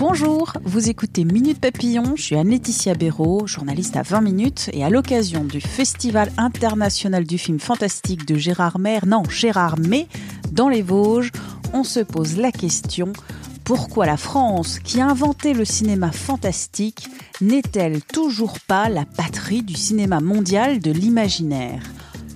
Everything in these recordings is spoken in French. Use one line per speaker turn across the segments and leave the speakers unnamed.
Bonjour, vous écoutez Minute Papillon, je suis Anne-Laetitia Béraud, journaliste à 20 minutes, et à l'occasion du Festival international du film fantastique de Gérard Maire, non, Gérard May, dans les Vosges, on se pose la question pourquoi la France, qui a inventé le cinéma fantastique, n'est-elle toujours pas la patrie du cinéma mondial de l'imaginaire?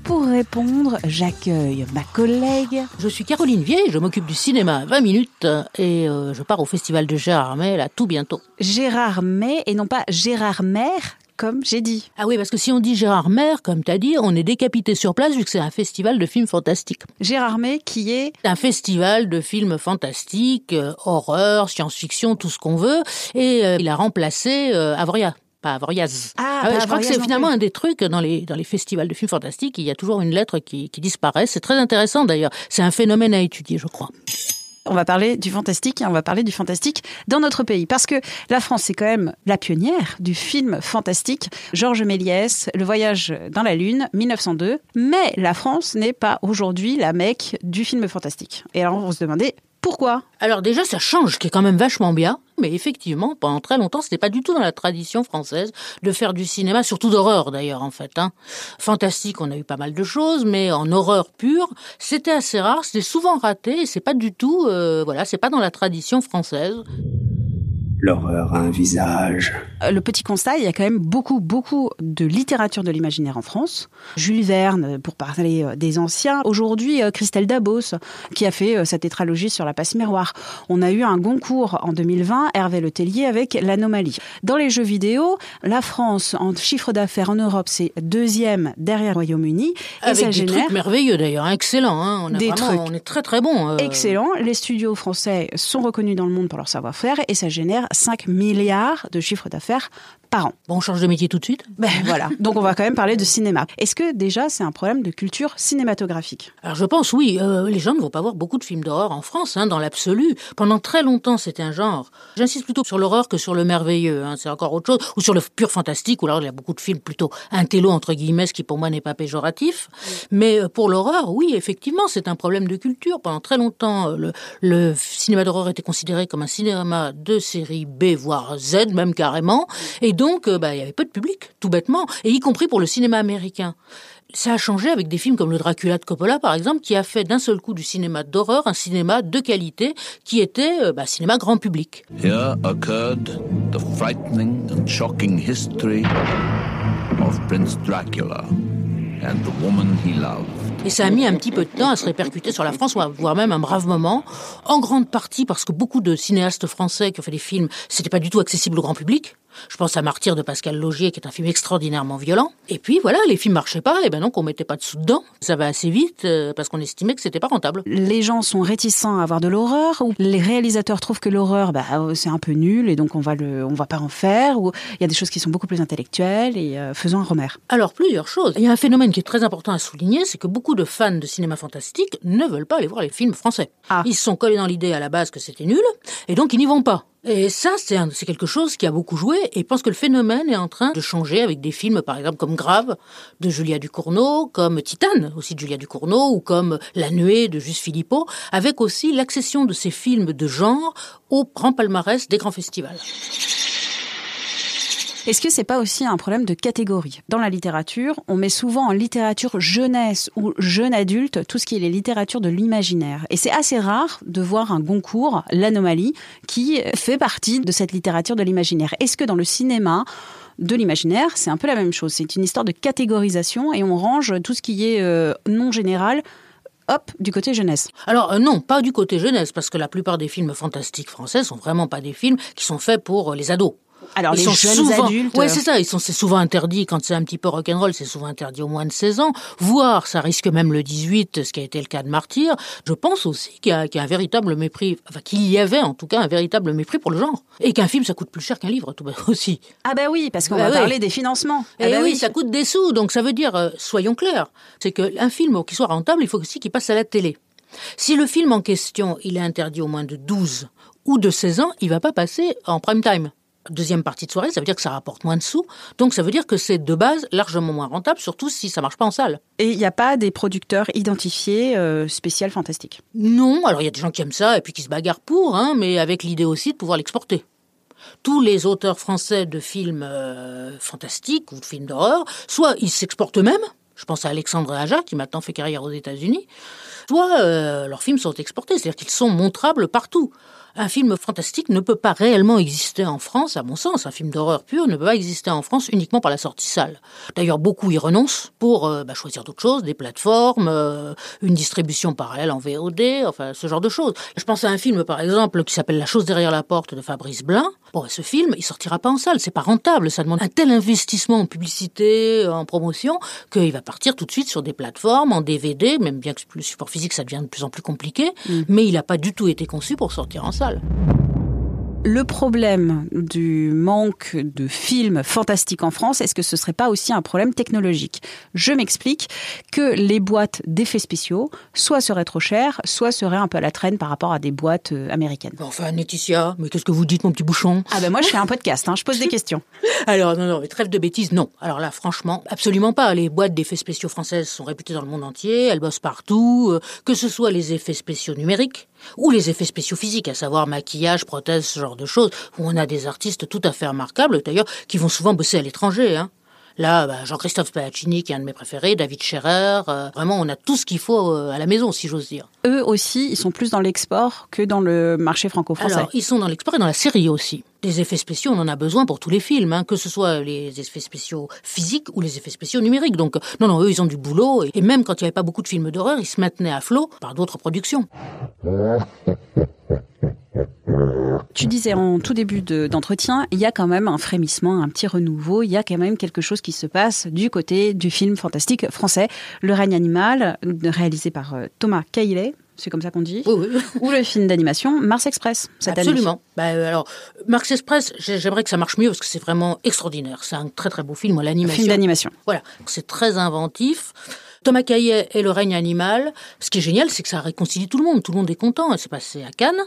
Pour répondre, j'accueille ma collègue.
Je suis Caroline Vieille, je m'occupe du cinéma à 20 minutes et euh, je pars au festival de Gérard May là tout bientôt.
Gérard May et non pas Gérard Maire comme j'ai dit.
Ah oui, parce que si on dit Gérard Maire, comme tu as dit, on est décapité sur place vu que c'est un festival de films fantastiques.
Gérard May qui est
Un festival de films fantastiques, euh, horreur, science-fiction, tout ce qu'on veut, et euh, il a remplacé euh, Avoria. Pas Avoriaz.
Ah,
ouais,
pas
je crois que c'est finalement un des trucs dans les, dans les festivals de films fantastiques, il y a toujours une lettre qui, qui disparaît. C'est très intéressant d'ailleurs. C'est un phénomène à étudier, je crois.
on va parler du fantastique et on va parler du fantastique dans notre pays. Parce que la France, c'est quand même la pionnière du film fantastique. Georges Méliès, Le voyage dans la Lune, 1902. Mais la France n'est pas aujourd'hui la mecque du film fantastique. Et alors, on se demandait pourquoi?
Alors déjà, ça change, ce qui est quand même vachement bien. Mais effectivement, pendant très longtemps, c'était pas du tout dans la tradition française de faire du cinéma, surtout d'horreur d'ailleurs en fait. Hein. Fantastique, on a eu pas mal de choses, mais en horreur pure, c'était assez rare, c'était souvent raté. Et c'est pas du tout, euh, voilà, c'est pas dans la tradition française.
L'horreur a un visage.
Euh, Le petit constat, il y a quand même beaucoup, beaucoup de littérature de l'imaginaire en France. Jules Verne, pour parler euh, des anciens. Aujourd'hui, euh, Christelle Dabos, qui a fait sa tétralogie sur la passe miroir. On a eu un Goncourt en 2020, Hervé Letellier avec l'anomalie. Dans les jeux vidéo, la France, en chiffre d'affaires en Europe, c'est deuxième derrière le Royaume-Uni.
Avec
ça
des
génère
trucs merveilleux d'ailleurs, excellent. Hein. On a
Des
vraiment-
trucs
on est très très bon. euh.
excellent. Les studios français sont reconnus dans le monde pour leur savoir-faire et ça génère 5 milliards de chiffre d'affaires par an.
Bon, on change de métier tout de suite.
Ben voilà. Donc on va quand même parler de cinéma. Est-ce que déjà c'est un problème de culture cinématographique?
Alors je pense oui, euh, les gens ne vont pas voir beaucoup de films d'horreur en France, hein, dans l'absolu. Pendant très longtemps, c'était un genre. J'insiste plutôt sur l'horreur que sur le merveilleux, hein, c'est encore autre chose, ou sur le pur fantastique, où alors il y a beaucoup de films plutôt intello entre guillemets, ce qui pour moi n'est pas péjoratif. Mais euh, pour l'horreur, oui, effectivement, c'est un problème de culture. Pendant très longtemps, euh, le, le cinéma d'horreur était considéré comme un cinéma de série B, voire Z même carrément, et donc euh, bah, il y avait peu de public, tout bêtement, et y compris pour le cinéma américain. Ça a changé avec des films comme le Dracula de Coppola, par exemple, qui a fait d'un seul coup du cinéma d'horreur un cinéma de qualité qui était euh, bah, cinéma grand public.
Here occurred the frightening and shocking history of Prince Dracula and the woman he loved.
Et ça a mis un petit peu de temps à se répercuter sur la France, voire même un brave moment, en grande partie parce que beaucoup de cinéastes français qui ont fait des films, c'était pas du tout accessible au grand public. Je pense à Martyr de Pascal Logier, qui est un film extraordinairement violent. Et puis voilà, les films marchaient pas, et ben donc on mettait pas de sous dedans. Ça va assez vite, euh, parce qu'on estimait que c'était pas rentable.
Les gens sont réticents à voir de l'horreur ou les réalisateurs trouvent que l'horreur bah, c'est un peu nul et donc on va le on va pas en faire ou il y a des choses qui sont beaucoup plus intellectuelles et euh, faisons un Romer.
Alors, plusieurs choses. Il y a un phénomène qui est très important à souligner, c'est que beaucoup de fans de cinéma fantastique ne veulent pas aller voir les films français.
Ah.
Ils se sont collés dans l'idée à la base que c'était nul, et donc ils n'y vont pas. Et ça, c'est un- c'est quelque chose qui a beaucoup joué, et je pense que le phénomène est en train de changer avec des films, par exemple, comme Grave, de Julia Ducournau, comme Titane, aussi de Julia Ducournau, ou comme La Nuée de Juste Philippot, avec aussi l'accession de ces films de genre au grand palmarès des grands festivals.
Est-ce que c'est pas aussi un problème de catégorie? Dans la littérature, on met souvent en littérature jeunesse ou jeune adulte tout ce qui est les littératures de l'imaginaire. Et c'est assez rare de voir un Goncourt, l'anomalie, qui fait partie de cette littérature de l'imaginaire. Est-ce que dans le cinéma, de l'imaginaire, c'est un peu la même chose? C'est une histoire de catégorisation et on range tout ce qui est euh, non général hop, du côté jeunesse.
Alors euh, non, pas du côté jeunesse, parce que la plupart des films fantastiques français sont vraiment pas des films qui sont faits pour euh, les ados.
Alors
ils
les
sont
jeunes
souvent,
adultes.
Ouais, c'est ça. Ils sont, c'est souvent interdit quand c'est un petit peu rock'n'roll. C'est souvent interdit au moins de 16 ans. Voire, ça risque même le 18, ce qui a été le cas de Martyr. Je pense aussi qu'il y a, qu'il y a un véritable mépris, enfin qu'il y avait en tout cas un véritable mépris pour le genre. Et qu'un film, ça coûte plus cher qu'un livre, tout aussi.
Ah bah oui, parce qu'on
Bah
va
oui.
parler des financements.
Et
Ah bah
oui, ça coûte des sous. Donc ça veut dire, euh, soyons clairs, c'est qu'un film qui soit rentable, il faut aussi qu'il passe à la télé. Si le film en question, il est interdit au moins de 12 ou de 16 ans, il va pas passer en prime time. Deuxième partie de soirée, ça veut dire que ça rapporte moins de sous. Donc ça veut dire que c'est de base largement moins rentable, surtout si ça marche pas en salle.
Et il n'y a pas des producteurs identifiés euh, spécial fantastique?
Non, alors il y a des gens qui aiment ça et puis qui se bagarrent pour, hein, mais avec l'idée aussi de pouvoir l'exporter. Tous les auteurs français de films euh, fantastiques ou de films d'horreur, soit ils s'exportent eux-mêmes, je pense à Alexandre Aja qui maintenant fait carrière aux États-Unis, soit euh, leurs films sont exportés, c'est-à-dire qu'ils sont montrables partout. Un film fantastique ne peut pas réellement exister en France, à mon sens. Un film d'horreur pur ne peut pas exister en France uniquement par la sortie salle. D'ailleurs, beaucoup y renoncent pour euh, bah, choisir d'autres choses, des plateformes, euh, une distribution parallèle en VOD, enfin ce genre de choses. Je pense à un film, par exemple, qui s'appelle La chose derrière la porte de Fabrice Blin. Bon, ce film, il sortira pas en salle, c'est pas rentable. Ça demande un tel investissement en publicité, en promotion, qu'il va partir tout de suite sur des plateformes, en DVD, même bien que le support physique, ça devient de plus en plus compliqué. Mais il n'a pas du tout été conçu pour sortir en salle.
Le problème du manque de films fantastiques en France, est-ce que ce serait pas aussi un problème technologique? Je m'explique que les boîtes d'effets spéciaux, soit seraient trop chères, soit seraient un peu à la traîne par rapport à des boîtes euh, américaines.
Enfin, Laetitia, mais qu'est-ce que vous dites, mon petit bouchon?
Ah ben moi je fais un podcast, hein, je pose des questions.
Alors, non, non, mais trêve de bêtises, non. Alors là, franchement, absolument pas. Les boîtes d'effets spéciaux françaises sont réputées dans le monde entier, elles bossent partout, euh, que ce soit les effets spéciaux numériques ou les effets spéciaux physiques, à savoir maquillage, prothèse, ce genre de choses, où on a des artistes tout à fait remarquables, d'ailleurs, qui vont souvent bosser à l'étranger. Hein. Là, bah, Jean-Christophe Spadaccini, qui est un de mes préférés, David Scherer, euh, vraiment, on a tout ce qu'il faut euh, à la maison, si j'ose dire.
Eux aussi, ils sont plus dans l'export que dans le marché franco-français.
Alors, ils sont dans l'export et dans la série aussi. Des effets spéciaux, on en a besoin pour tous les films, hein, que ce soit les effets spéciaux physiques ou les effets spéciaux numériques. Donc, non, non, eux, ils ont du boulot. Et même quand il n'y avait pas beaucoup de films d'horreur, ils se maintenaient à flot par d'autres productions.
Tu disais en tout début de- d'entretien, il y a quand même un frémissement, un petit renouveau, il y a quand même quelque chose qui se passe du côté du film fantastique français, Le règne animal, réalisé par euh, Thomas Caillet, c'est comme ça qu'on dit,
Oui, oui.
ou le film d'animation Mars Express, cette année.
Absolument. Bah, euh, alors, Marx Express, j'ai- j'aimerais que ça marche mieux parce que c'est vraiment extraordinaire. C'est un très très beau film, l'animation.
film d'animation.
Voilà, c'est très inventif. Thomas Caillet et le règne animal. Ce qui est génial, c'est que ça réconcilie tout le monde. Tout le monde est content. C'est passé à Cannes.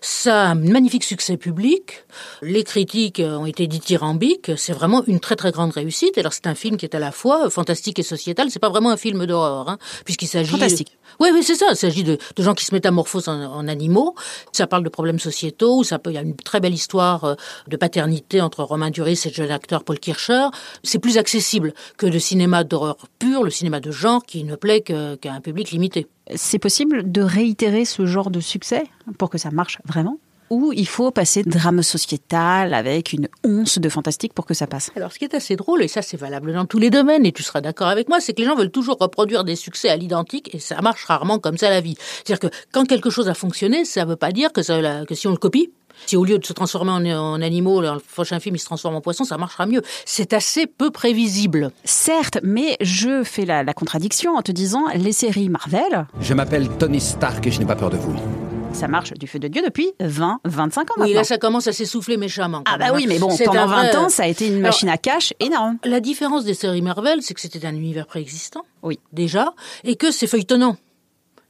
Ça a un magnifique succès public. Les critiques ont été dithyrambiques. C'est vraiment une très très grande réussite. Alors c'est un film qui est à la fois fantastique et sociétal. C'est pas vraiment un film d'horreur, hein, puisqu'il s'agit
Fantastique.
Oui, c'est ça. Il s'agit de, gens qui se métamorphosent en, en animaux. Ça parle de problèmes sociétaux. Ça peut, il y a une très belle histoire euh, de paternité entre Romain Duris et le jeune acteur Paul Kircher. C'est plus accessible que le cinéma d'horreur pur, le cinéma de genre qui ne plaît qu'à un public limité.
C'est possible de réitérer ce genre de succès pour que ça marche vraiment? Ou il faut passer de drame sociétal avec une once de fantastique pour que ça passe
Alors, ce qui est assez drôle, et ça c'est valable dans tous les domaines, et tu seras d'accord avec moi, c'est que les gens veulent toujours reproduire des succès à l'identique, et ça marche rarement comme ça la vie. C'est-à-dire que quand quelque chose a fonctionné, ça ne veut pas dire que, ça, la- que si on le copie, si au lieu de se transformer en, en animaux, dans le prochain film il se transforme en poisson, ça marchera mieux. C'est assez peu prévisible.
Certes, mais je fais la, la contradiction en te disant les séries Marvel,
Je m'appelle Tony Stark et je n'ai pas peur de vous.
Ça marche du feu de Dieu depuis 20, 25 ans
Oui,
maintenant.
là ça commence à s'essouffler méchamment. quand
ah bah
même,
oui,
hein.
mais bon, pendant
un
20
vrai-
ans, ça a été une
Alors,
machine à cash énorme.
La différence des séries Marvel, c'est que c'était un univers préexistant.
Oui.
Déjà. Et que c'est feuilletonnant.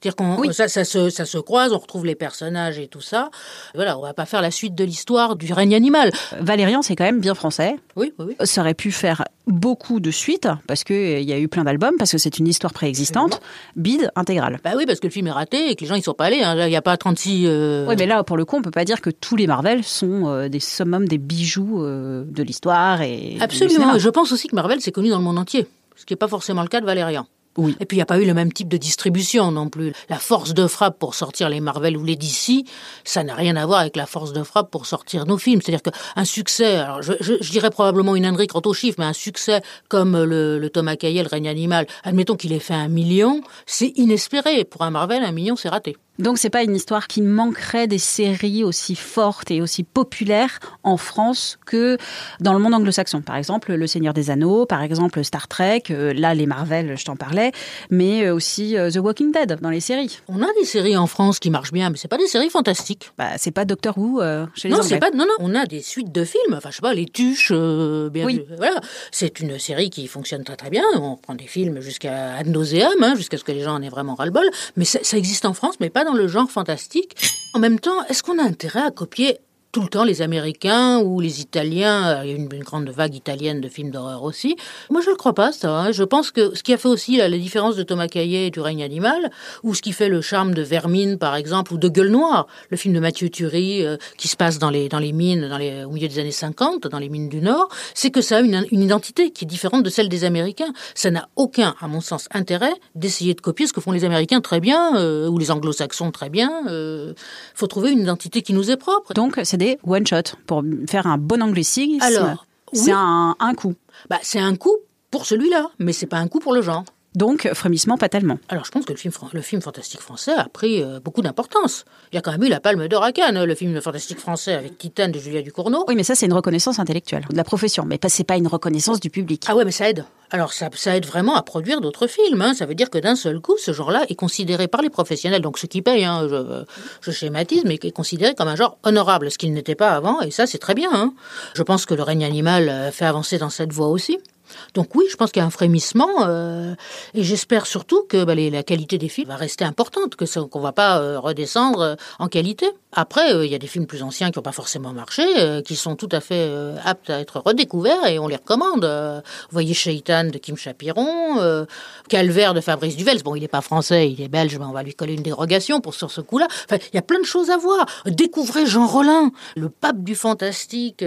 C'est-à-dire qu'on
Oui.
ça, ça, se, ça se croise, on retrouve les personnages et tout ça. Voilà, on va pas faire la suite de l'histoire du règne animal.
Valérian, c'est quand même bien français.
Oui, oui, oui.
Ça aurait pu faire beaucoup de suites parce qu'il y a eu plein d'albums, parce que c'est une histoire préexistante. Bide intégrale.
Bah oui, parce que le film est raté et que les gens ils sont pas allés. hein. Il n'y a pas 36. euh,
Oui, mais là, pour le coup, on peut pas dire que tous les Marvel sont euh, des summums, des bijoux euh, de l'histoire et
Absolument. je pense aussi que Marvel c'est connu dans le monde entier, ce qui n'est pas forcément le cas de Valérian.
Oui.
Et puis il n'y a pas eu le même type de distribution non plus. La force de frappe pour sortir les Marvel ou les DC, ça n'a rien à voir avec la force de frappe pour sortir nos films. C'est-à-dire qu'un succès, alors je, je- je dirais probablement une ânerie quant aux chiffres, mais un succès comme le, le Thomas Caillet, le règne animal, admettons qu'il ait fait un million, c'est inespéré. Pour un Marvel, un million, c'est raté.
Donc c'est pas une histoire qui manquerait des séries aussi fortes et aussi populaires en France que dans le monde anglo-saxon. Par exemple, Le Seigneur des Anneaux, par exemple Star Trek, euh, là les Marvel, je t'en parlais, mais euh, aussi euh, The Walking Dead dans les séries.
On a des séries en France qui marchent bien, mais c'est pas des séries fantastiques.
Bah c'est pas Doctor Who chez les
non,
Anglais.
pas non non, on a des suites de films, enfin je sais pas, les Tuches bien
Oui.
voilà, c'est une série qui fonctionne très très bien, on prend des films jusqu'à ad nauseam, hein, jusqu'à ce que les gens en aient vraiment ras-le-bol, mais ça, ça existe en France mais pas dans le genre fantastique. En même temps, est-ce qu'on a intérêt à copier tout le temps les Américains ou les Italiens. Il y a une, grande vague italienne de films d'horreur aussi. Moi, je ne le crois pas, ça. hein. Je pense que ce qui a fait aussi la, différence de Thomas Caillet et du règne animal, ou ce qui fait le charme de Vermine, par exemple, ou de Gueule Noire, le film de Mathieu Turi, euh, qui se passe dans les, mines dans les, au milieu des années 50, dans les mines du Nord, c'est que ça a une, une identité qui est différente de celle des Américains. Ça n'a aucun, à mon sens, intérêt d'essayer de copier ce que font les Américains très bien, euh, ou les Anglo-Saxons très bien. Il faut trouver une identité qui nous est propre.
Donc c'est des one shot pour faire un bon anglicisme.
Alors,
c'est
oui.
un, un coup.
Bah, c'est un coup pour celui-là, mais c'est pas un coup pour le genre.
Donc frémissement pas tellement.
Alors, je pense que le film, le film fantastique français a pris euh, beaucoup d'importance. Il y a quand même eu la Palme d'Or à Cannes, le film fantastique français avec Titane de Julia Ducournau.
Oui, mais ça c'est une reconnaissance intellectuelle de la profession, mais c'est pas une reconnaissance du public.
Ah ouais, mais ça aide. Alors ça, ça aide vraiment à produire d'autres films. hein. Ça veut dire que d'un seul coup, ce genre-là est considéré par les professionnels, donc ceux qui payent, hein, je, je schématise, mais est considéré comme un genre honorable, ce qu'il n'était pas avant, et ça c'est très bien. hein. Je pense que le règne animal euh, fait avancer dans cette voie aussi. Donc oui, je pense qu'il y a un frémissement, euh, et j'espère surtout que bah, la qualité des films va rester importante, que qu'on va pas euh, redescendre euh, en qualité. Après, il y a des films plus anciens qui n'ont pas forcément marché, qui sont tout à fait aptes à être redécouverts, et on les recommande. Vous voyez Shaitan de Kim Chapiron, Calvaire de Fabrice Duvels. Bon, il n'est pas français, il est belge, mais on va lui coller une dérogation pour sur ce coup-là. Enfin, il y a plein de choses à voir. Découvrez Jean Rollin, le pape du fantastique,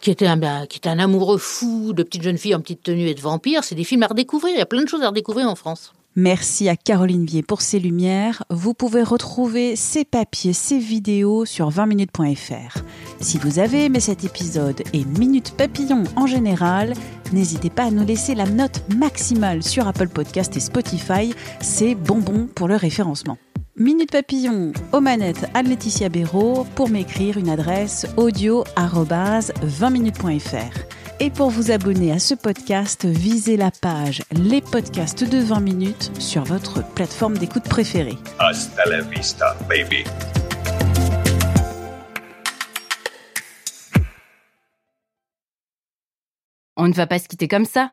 qui était un ben, qui était un amoureux fou de petites jeunes filles en petite tenue et de vampires. C'est des films à redécouvrir. Il y a plein de choses à redécouvrir en France.
Merci à Caroline Vier pour ses lumières. Vous pouvez retrouver ses papiers, ses vidéos sur 20minutes.fr. Si vous avez aimé cet épisode et Minute Papillon en général, n'hésitez pas à nous laisser la note maximale sur Apple Podcast et Spotify. C'est bonbon pour le référencement. Minute Papillon aux manettes Anne-Laetitia Béraud pour m'écrire une adresse audio-20minutes.fr. Et pour vous abonner à ce podcast, visez la page Les podcasts de 20 minutes sur votre plateforme d'écoute préférée.
Hasta la vista, baby.
On ne va pas se quitter comme ça.